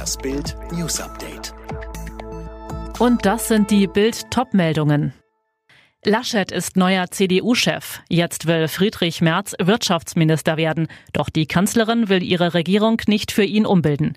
Das Bild News Update. Und das sind die Bild-Top-Meldungen. Laschet ist neuer CDU-Chef. Jetzt will Friedrich Merz Wirtschaftsminister werden. Doch die Kanzlerin will ihre Regierung nicht für ihn umbilden.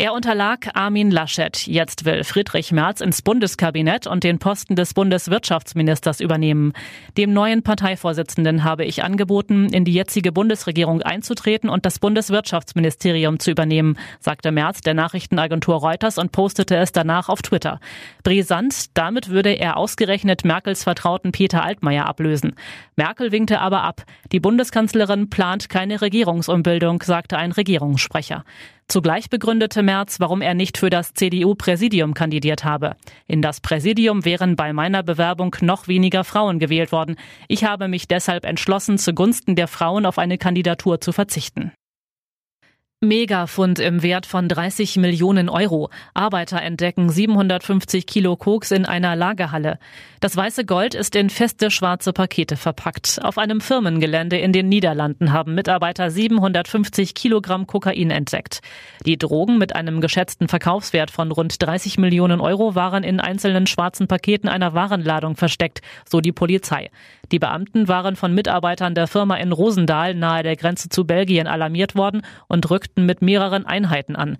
Er unterlag Armin Laschet. Jetzt will Friedrich Merz ins Bundeskabinett und den Posten des Bundeswirtschaftsministers übernehmen. Dem neuen Parteivorsitzenden habe ich angeboten, in die jetzige Bundesregierung einzutreten und das Bundeswirtschaftsministerium zu übernehmen, sagte Merz der Nachrichtenagentur Reuters und postete es danach auf Twitter. Brisant, damit würde er ausgerechnet Merkels Vertrauten Peter Altmaier ablösen. Merkel winkte aber ab. Die Bundeskanzlerin plant keine Regierungsumbildung, sagte ein Regierungssprecher. Zugleich begründete Merz, warum er nicht für das CDU-Präsidium kandidiert habe. In das Präsidium wären bei meiner Bewerbung noch weniger Frauen gewählt worden. Ich habe mich deshalb entschlossen, zugunsten der Frauen auf eine Kandidatur zu verzichten. Megafund im Wert von 30 Millionen Euro. Arbeiter entdecken 750 Kilo Koks in einer Lagerhalle. Das weiße Gold ist in feste schwarze Pakete verpackt. Auf einem Firmengelände in den Niederlanden haben Mitarbeiter 750 Kilogramm Kokain entdeckt. Die Drogen mit einem geschätzten Verkaufswert von rund 30 Millionen Euro waren in einzelnen schwarzen Paketen einer Warenladung versteckt, so die Polizei. Die Beamten waren von Mitarbeitern der Firma in Rosendahl nahe der Grenze zu Belgien alarmiert worden und rückten rückten mit mehreren Einheiten an.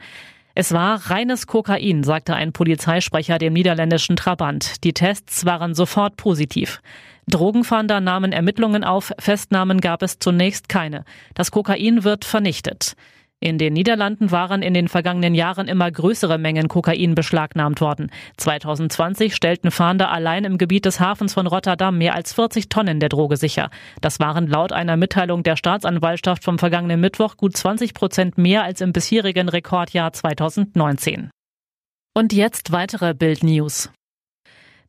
Es war reines Kokain, sagte ein Polizeisprecher dem niederländischen Trabant. Die Tests waren sofort positiv. Drogenfahnder nahmen Ermittlungen auf, Festnahmen gab es zunächst keine. Das Kokain wird vernichtet. In den Niederlanden waren in den vergangenen Jahren immer größere Mengen Kokain beschlagnahmt worden. 2020 stellten Fahnder allein im Gebiet des Hafens von Rotterdam mehr als 40 Tonnen der Droge sicher. Das waren laut einer Mitteilung der Staatsanwaltschaft vom vergangenen Mittwoch gut 20 Prozent mehr als im bisherigen Rekordjahr 2019. Und jetzt weitere Bild News.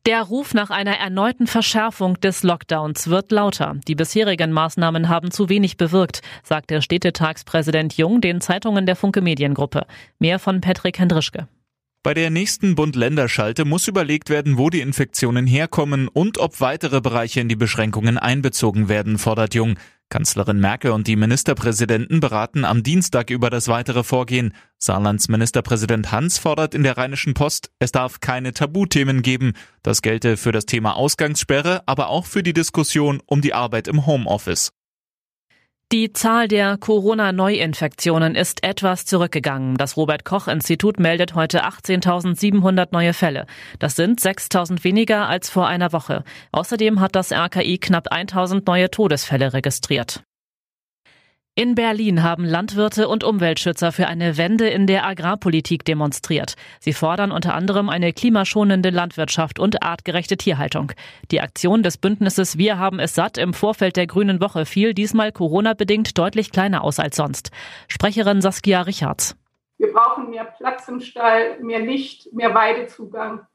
Der Ruf nach einer erneuten Verschärfung des Lockdowns wird lauter. Die bisherigen Maßnahmen haben zu wenig bewirkt, sagt der Städtetagspräsident Jung den Zeitungen der Funke Mediengruppe. Mehr von Patrick Hendrischke. Bei der nächsten Bund-Länder-Schalte muss überlegt werden, wo die Infektionen herkommen und ob weitere Bereiche in die Beschränkungen einbezogen werden, fordert Jung. Kanzlerin Merkel und die Ministerpräsidenten beraten am Dienstag über das weitere Vorgehen. Saarlands Ministerpräsident Hans fordert in der Rheinischen Post, es darf keine Tabuthemen geben. Das gelte für das Thema Ausgangssperre, aber auch für die Diskussion um die Arbeit im Homeoffice. Die Zahl der Corona-Neuinfektionen ist etwas zurückgegangen. Das Robert Koch Institut meldet heute 18.700 neue Fälle. Das sind 6.000 weniger als vor einer Woche. Außerdem hat das RKI knapp 1.000 neue Todesfälle registriert. In Berlin haben Landwirte und Umweltschützer für eine Wende in der Agrarpolitik demonstriert. Sie fordern unter anderem eine klimaschonende Landwirtschaft und artgerechte Tierhaltung. Die Aktion des Bündnisses Wir haben es satt im Vorfeld der Grünen Woche fiel diesmal Corona-bedingt deutlich kleiner aus als sonst. Sprecherin Saskia Richards. Wir brauchen mehr Platz im Stall, mehr Licht, mehr Weidezugang.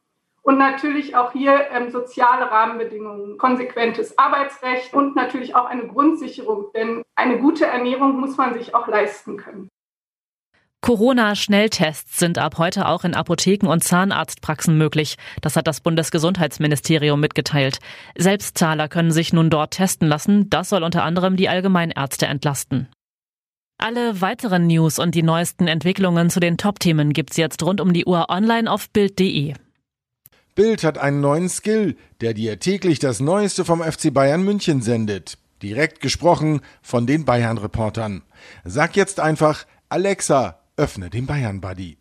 Und natürlich auch hier ähm, soziale Rahmenbedingungen, konsequentes Arbeitsrecht und natürlich auch eine Grundsicherung, denn eine gute Ernährung muss man sich auch leisten können. Corona-Schnelltests sind ab heute auch in Apotheken und Zahnarztpraxen möglich. Das hat das Bundesgesundheitsministerium mitgeteilt. Selbstzahler können sich nun dort testen lassen. Das soll unter anderem die Allgemeinärzte entlasten. Alle weiteren News und die neuesten Entwicklungen zu den Top-Themen gibt's jetzt rund um die Uhr online auf Bild.de. Bild hat einen neuen Skill, der dir täglich das Neueste vom FC Bayern München sendet. Direkt gesprochen von den Bayern-Reportern. Sag jetzt einfach, Alexa, öffne den Bayern-Buddy.